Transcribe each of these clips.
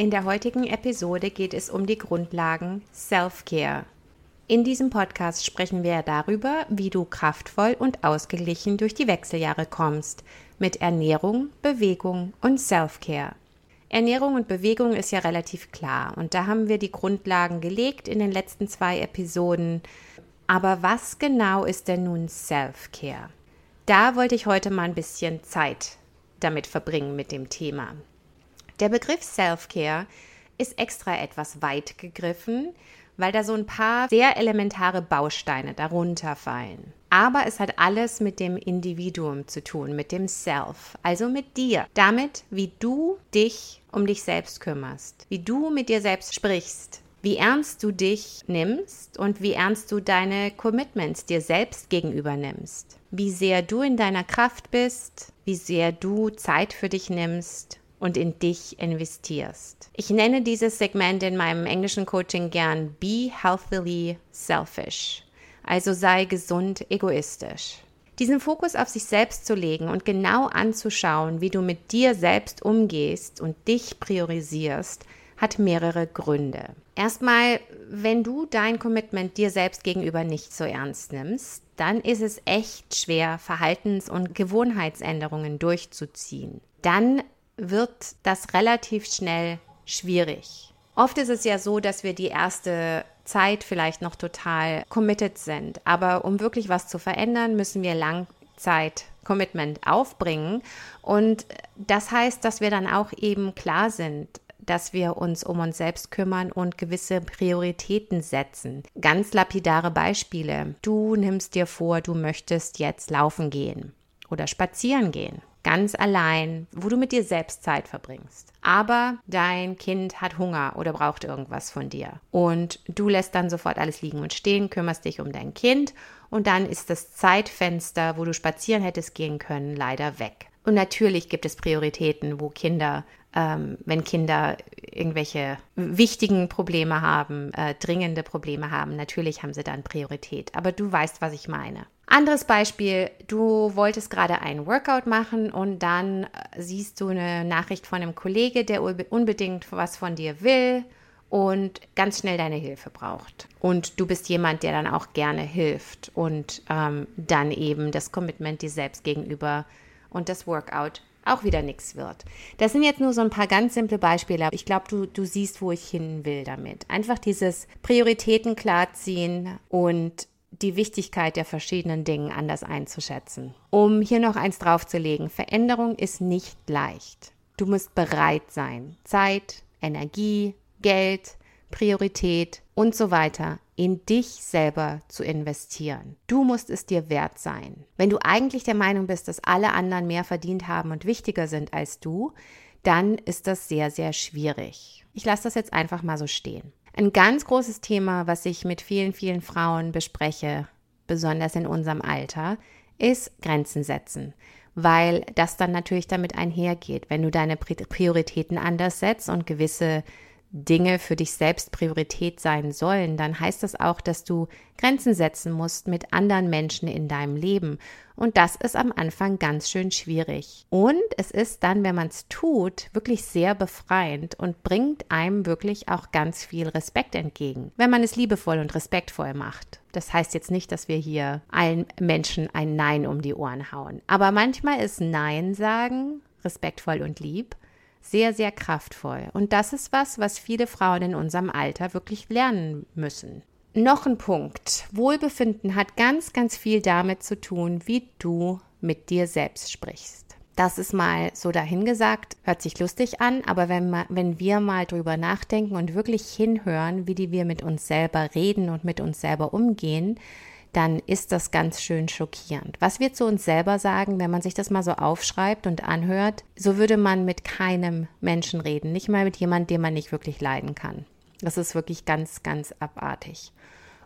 in der heutigen Episode geht es um die Grundlagen Self-Care. In diesem Podcast sprechen wir darüber, wie du kraftvoll und ausgeglichen durch die Wechseljahre kommst, mit Ernährung, Bewegung und Self-Care. Ernährung und Bewegung ist ja relativ klar und da haben wir die Grundlagen gelegt in den letzten zwei Episoden. Aber was genau ist denn nun Self-Care? Da wollte ich heute mal ein bisschen Zeit damit verbringen mit dem Thema. Der Begriff Self-Care ist extra etwas weit gegriffen, weil da so ein paar sehr elementare Bausteine darunter fallen. Aber es hat alles mit dem Individuum zu tun, mit dem Self, also mit dir. Damit, wie du dich um dich selbst kümmerst, wie du mit dir selbst sprichst, wie ernst du dich nimmst und wie ernst du deine Commitments dir selbst gegenüber nimmst, wie sehr du in deiner Kraft bist, wie sehr du Zeit für dich nimmst und in dich investierst. Ich nenne dieses Segment in meinem englischen Coaching gern Be Healthily Selfish, also sei gesund egoistisch. Diesen Fokus auf sich selbst zu legen und genau anzuschauen, wie du mit dir selbst umgehst und dich priorisierst, hat mehrere Gründe. Erstmal, wenn du dein Commitment dir selbst gegenüber nicht so ernst nimmst, dann ist es echt schwer, Verhaltens- und Gewohnheitsänderungen durchzuziehen. Dann wird das relativ schnell schwierig. Oft ist es ja so, dass wir die erste Zeit vielleicht noch total committed sind. Aber um wirklich was zu verändern, müssen wir Langzeit Commitment aufbringen. Und das heißt, dass wir dann auch eben klar sind, dass wir uns um uns selbst kümmern und gewisse Prioritäten setzen. Ganz lapidare Beispiele. Du nimmst dir vor, du möchtest jetzt laufen gehen oder spazieren gehen ganz allein, wo du mit dir selbst Zeit verbringst. Aber dein Kind hat Hunger oder braucht irgendwas von dir. Und du lässt dann sofort alles liegen und stehen, kümmerst dich um dein Kind und dann ist das Zeitfenster, wo du spazieren hättest gehen können, leider weg. Und natürlich gibt es Prioritäten, wo Kinder, ähm, wenn Kinder irgendwelche wichtigen Probleme haben, äh, dringende Probleme haben, natürlich haben sie dann Priorität. Aber du weißt, was ich meine. Anderes Beispiel, du wolltest gerade einen Workout machen und dann äh, siehst du eine Nachricht von einem Kollege, der unbedingt was von dir will und ganz schnell deine Hilfe braucht. Und du bist jemand, der dann auch gerne hilft und ähm, dann eben das Commitment dir selbst gegenüber und das Workout auch wieder nichts wird. Das sind jetzt nur so ein paar ganz simple Beispiele, aber ich glaube, du, du siehst, wo ich hin will damit. Einfach dieses Prioritäten klarziehen und die Wichtigkeit der verschiedenen Dinge anders einzuschätzen. Um hier noch eins draufzulegen, Veränderung ist nicht leicht. Du musst bereit sein, Zeit, Energie, Geld, Priorität und so weiter in dich selber zu investieren. Du musst es dir wert sein. Wenn du eigentlich der Meinung bist, dass alle anderen mehr verdient haben und wichtiger sind als du, dann ist das sehr, sehr schwierig. Ich lasse das jetzt einfach mal so stehen. Ein ganz großes Thema, was ich mit vielen, vielen Frauen bespreche, besonders in unserem Alter, ist Grenzen setzen, weil das dann natürlich damit einhergeht. Wenn du deine Prioritäten anders setzt und gewisse Dinge für dich selbst Priorität sein sollen, dann heißt das auch, dass du Grenzen setzen musst mit anderen Menschen in deinem Leben. Und das ist am Anfang ganz schön schwierig. Und es ist dann, wenn man es tut, wirklich sehr befreiend und bringt einem wirklich auch ganz viel Respekt entgegen, wenn man es liebevoll und respektvoll macht. Das heißt jetzt nicht, dass wir hier allen Menschen ein Nein um die Ohren hauen. Aber manchmal ist Nein sagen respektvoll und lieb sehr, sehr kraftvoll. Und das ist was, was viele Frauen in unserem Alter wirklich lernen müssen. Noch ein Punkt. Wohlbefinden hat ganz, ganz viel damit zu tun, wie du mit dir selbst sprichst. Das ist mal so dahingesagt, hört sich lustig an, aber wenn, wenn wir mal drüber nachdenken und wirklich hinhören, wie die wir mit uns selber reden und mit uns selber umgehen, dann ist das ganz schön schockierend. Was wir zu uns selber sagen, wenn man sich das mal so aufschreibt und anhört, so würde man mit keinem Menschen reden, nicht mal mit jemandem, den man nicht wirklich leiden kann. Das ist wirklich ganz, ganz abartig.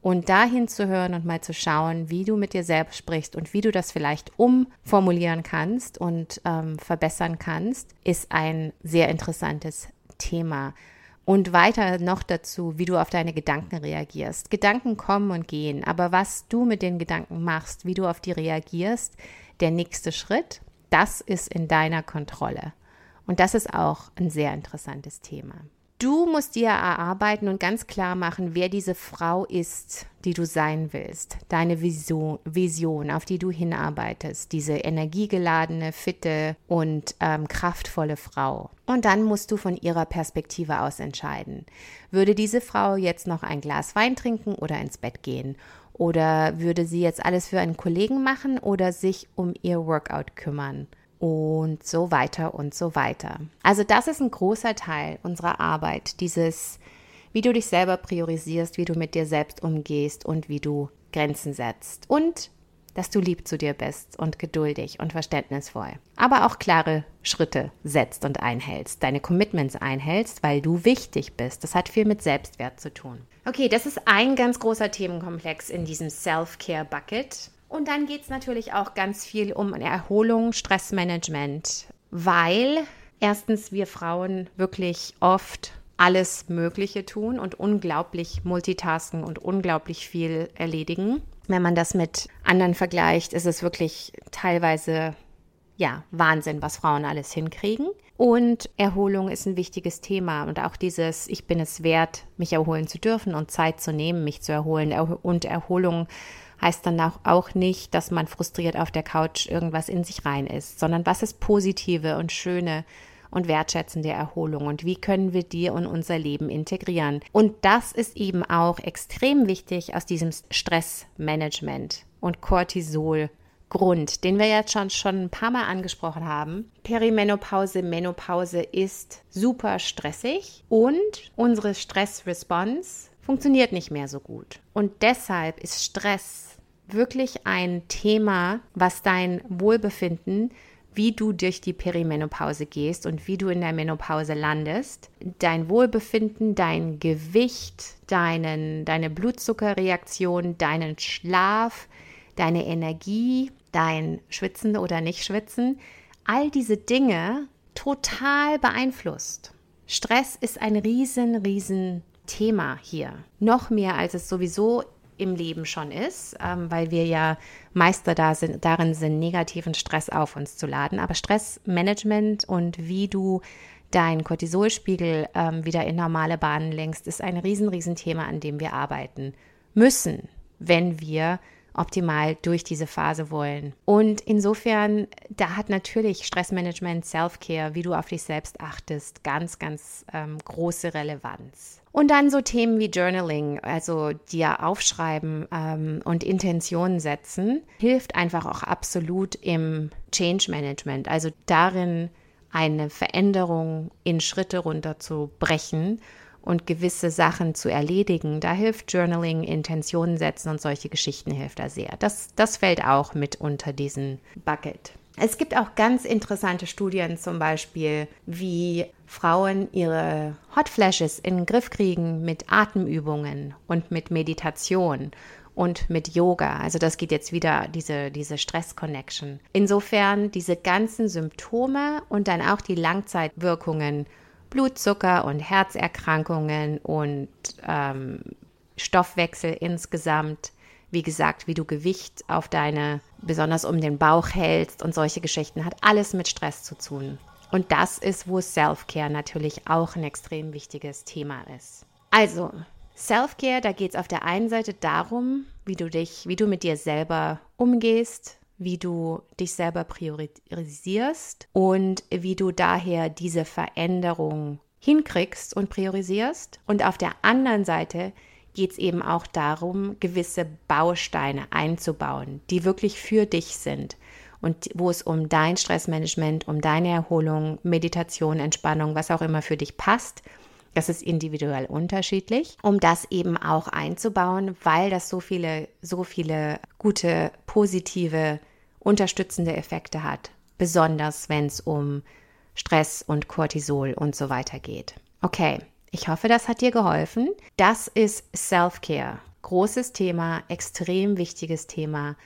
Und dahin zu hören und mal zu schauen, wie du mit dir selbst sprichst und wie du das vielleicht umformulieren kannst und ähm, verbessern kannst, ist ein sehr interessantes Thema. Und weiter noch dazu, wie du auf deine Gedanken reagierst. Gedanken kommen und gehen, aber was du mit den Gedanken machst, wie du auf die reagierst, der nächste Schritt, das ist in deiner Kontrolle. Und das ist auch ein sehr interessantes Thema. Du musst dir erarbeiten und ganz klar machen, wer diese Frau ist, die du sein willst. Deine Vision, Vision auf die du hinarbeitest. Diese energiegeladene, fitte und ähm, kraftvolle Frau. Und dann musst du von ihrer Perspektive aus entscheiden. Würde diese Frau jetzt noch ein Glas Wein trinken oder ins Bett gehen? Oder würde sie jetzt alles für einen Kollegen machen oder sich um ihr Workout kümmern? Und so weiter und so weiter. Also das ist ein großer Teil unserer Arbeit, dieses, wie du dich selber priorisierst, wie du mit dir selbst umgehst und wie du Grenzen setzt und dass du lieb zu dir bist und geduldig und verständnisvoll. Aber auch klare Schritte setzt und einhältst, deine Commitments einhältst, weil du wichtig bist. Das hat viel mit Selbstwert zu tun. Okay, das ist ein ganz großer Themenkomplex in diesem Self-Care-Bucket. Und dann geht es natürlich auch ganz viel um Erholung, Stressmanagement, weil erstens wir Frauen wirklich oft alles Mögliche tun und unglaublich multitasken und unglaublich viel erledigen. Wenn man das mit anderen vergleicht, ist es wirklich teilweise ja, Wahnsinn, was Frauen alles hinkriegen. Und Erholung ist ein wichtiges Thema und auch dieses, ich bin es wert, mich erholen zu dürfen und Zeit zu nehmen, mich zu erholen. Und Erholung heißt dann auch nicht, dass man frustriert auf der Couch irgendwas in sich rein ist, sondern was ist positive und schöne und wertschätzende Erholung und wie können wir die in unser Leben integrieren. Und das ist eben auch extrem wichtig aus diesem Stressmanagement und Cortisol. Grund, den wir jetzt schon, schon ein paar Mal angesprochen haben. Perimenopause, Menopause ist super stressig und unsere Stressresponse funktioniert nicht mehr so gut. Und deshalb ist Stress wirklich ein Thema, was dein Wohlbefinden, wie du durch die Perimenopause gehst und wie du in der Menopause landest, dein Wohlbefinden, dein Gewicht, deinen, deine Blutzuckerreaktion, deinen Schlaf, deine Energie, dein Schwitzen oder Nicht-Schwitzen, all diese Dinge total beeinflusst. Stress ist ein riesen, riesen Thema hier. Noch mehr, als es sowieso im Leben schon ist, ähm, weil wir ja Meister da sind, darin sind, negativen Stress auf uns zu laden. Aber Stressmanagement und wie du deinen Cortisolspiegel ähm, wieder in normale Bahnen lenkst, ist ein riesen, riesen Thema, an dem wir arbeiten müssen, wenn wir optimal durch diese Phase wollen. Und insofern, da hat natürlich Stressmanagement, Self-Care, wie du auf dich selbst achtest, ganz, ganz ähm, große Relevanz. Und dann so Themen wie Journaling, also dir aufschreiben ähm, und Intentionen setzen, hilft einfach auch absolut im Change Management, also darin eine Veränderung in Schritte runterzubrechen und gewisse Sachen zu erledigen. Da hilft Journaling, Intentionen setzen und solche Geschichten hilft da sehr. Das, das fällt auch mit unter diesen Bucket. Es gibt auch ganz interessante Studien, zum Beispiel, wie Frauen ihre Hot Flashes in den Griff kriegen mit Atemübungen und mit Meditation und mit Yoga. Also das geht jetzt wieder diese, diese Stress-Connection. Insofern diese ganzen Symptome und dann auch die Langzeitwirkungen, Blutzucker und Herzerkrankungen und ähm, Stoffwechsel insgesamt, wie gesagt, wie du Gewicht auf deine, besonders um den Bauch hältst und solche Geschichten, hat alles mit Stress zu tun. Und das ist, wo Self-Care natürlich auch ein extrem wichtiges Thema ist. Also, Self-Care, da geht es auf der einen Seite darum, wie du dich, wie du mit dir selber umgehst, wie du dich selber priorisierst und wie du daher diese Veränderung hinkriegst und priorisierst. Und auf der anderen Seite geht es eben auch darum, gewisse Bausteine einzubauen, die wirklich für dich sind und wo es um dein Stressmanagement, um deine Erholung, Meditation, Entspannung, was auch immer für dich passt. Das ist individuell unterschiedlich, um das eben auch einzubauen, weil das so viele, so viele gute, positive, unterstützende Effekte hat. Besonders wenn es um Stress und Cortisol und so weiter geht. Okay, ich hoffe, das hat dir geholfen. Das ist Self-Care. Großes Thema, extrem wichtiges Thema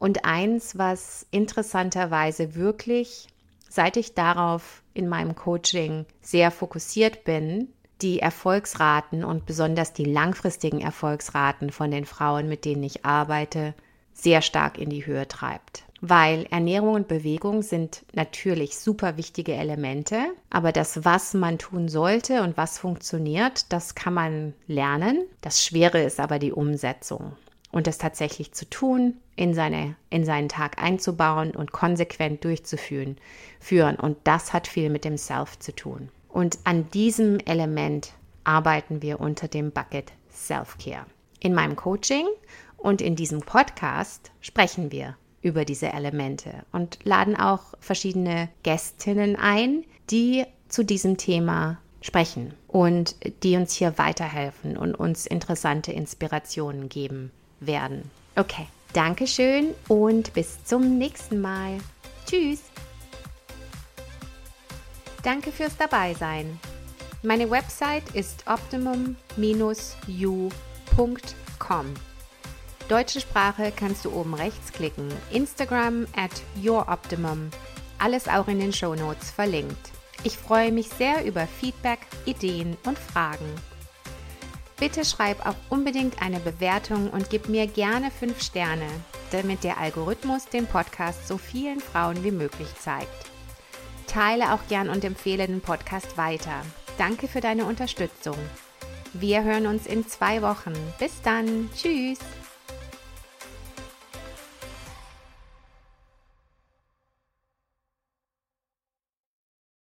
und eins, was interessanterweise wirklich, seit ich darauf in meinem Coaching sehr fokussiert bin, die Erfolgsraten und besonders die langfristigen Erfolgsraten von den Frauen, mit denen ich arbeite, sehr stark in die Höhe treibt. Weil Ernährung und Bewegung sind natürlich super wichtige Elemente, aber das, was man tun sollte und was funktioniert, das kann man lernen. Das Schwere ist aber die Umsetzung und das tatsächlich zu tun, in, seine, in seinen Tag einzubauen und konsequent durchzuführen. Führen. Und das hat viel mit dem Self zu tun. Und an diesem Element arbeiten wir unter dem Bucket Self-Care. In meinem Coaching und in diesem Podcast sprechen wir über diese Elemente und laden auch verschiedene Gästinnen ein, die zu diesem Thema sprechen und die uns hier weiterhelfen und uns interessante Inspirationen geben werden. Okay, Dankeschön und bis zum nächsten Mal. Tschüss. Danke fürs Dabeisein. Meine Website ist optimum-u.com. Deutsche Sprache kannst du oben rechts klicken. Instagram at youroptimum. Alles auch in den Show Notes verlinkt. Ich freue mich sehr über Feedback, Ideen und Fragen. Bitte schreib auch unbedingt eine Bewertung und gib mir gerne 5 Sterne, damit der Algorithmus den Podcast so vielen Frauen wie möglich zeigt. Teile auch gern und empfehle den Podcast weiter. Danke für deine Unterstützung. Wir hören uns in zwei Wochen. Bis dann. Tschüss.